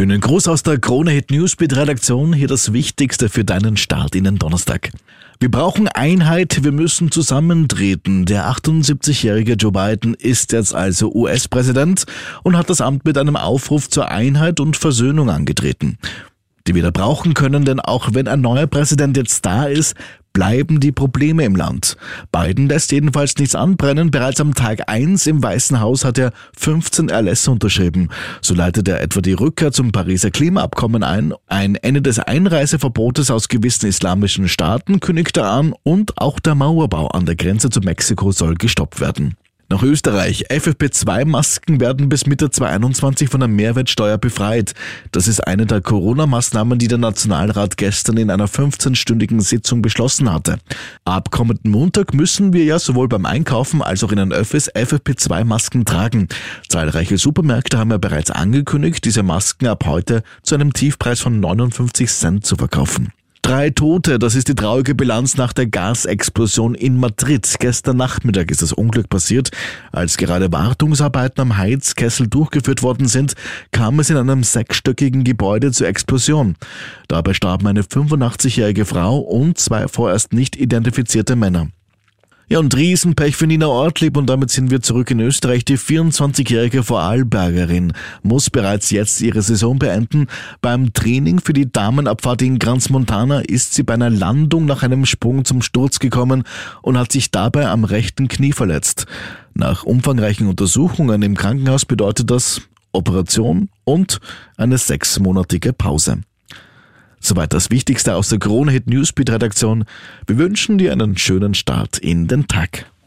Schönen Gruß aus der Krone Hit Newsbeat Redaktion. Hier das Wichtigste für deinen Start in den Donnerstag. Wir brauchen Einheit, wir müssen zusammentreten. Der 78-jährige Joe Biden ist jetzt also US-Präsident und hat das Amt mit einem Aufruf zur Einheit und Versöhnung angetreten die wir da brauchen können, denn auch wenn ein neuer Präsident jetzt da ist, bleiben die Probleme im Land. Biden lässt jedenfalls nichts anbrennen. Bereits am Tag 1 im Weißen Haus hat er 15 Erlässe unterschrieben. So leitet er etwa die Rückkehr zum Pariser Klimaabkommen ein, ein Ende des Einreiseverbotes aus gewissen islamischen Staaten kündigt er an und auch der Mauerbau an der Grenze zu Mexiko soll gestoppt werden. Nach Österreich. FFP2-Masken werden bis Mitte 2021 von der Mehrwertsteuer befreit. Das ist eine der Corona-Maßnahmen, die der Nationalrat gestern in einer 15-stündigen Sitzung beschlossen hatte. Ab kommenden Montag müssen wir ja sowohl beim Einkaufen als auch in den Öffis FFP2-Masken tragen. Zahlreiche Supermärkte haben ja bereits angekündigt, diese Masken ab heute zu einem Tiefpreis von 59 Cent zu verkaufen. Drei Tote, das ist die traurige Bilanz nach der Gasexplosion in Madrid. Gestern Nachmittag ist das Unglück passiert. Als gerade Wartungsarbeiten am Heizkessel durchgeführt worden sind, kam es in einem sechsstöckigen Gebäude zur Explosion. Dabei starben eine 85-jährige Frau und zwei vorerst nicht identifizierte Männer. Ja, und Riesenpech für Nina Ortlieb und damit sind wir zurück in Österreich. Die 24-jährige Vorarlbergerin muss bereits jetzt ihre Saison beenden. Beim Training für die Damenabfahrt in Grans Montana ist sie bei einer Landung nach einem Sprung zum Sturz gekommen und hat sich dabei am rechten Knie verletzt. Nach umfangreichen Untersuchungen im Krankenhaus bedeutet das Operation und eine sechsmonatige Pause. Soweit das Wichtigste aus der Krone Hit Newsbeat Redaktion. Wir wünschen dir einen schönen Start in den Tag.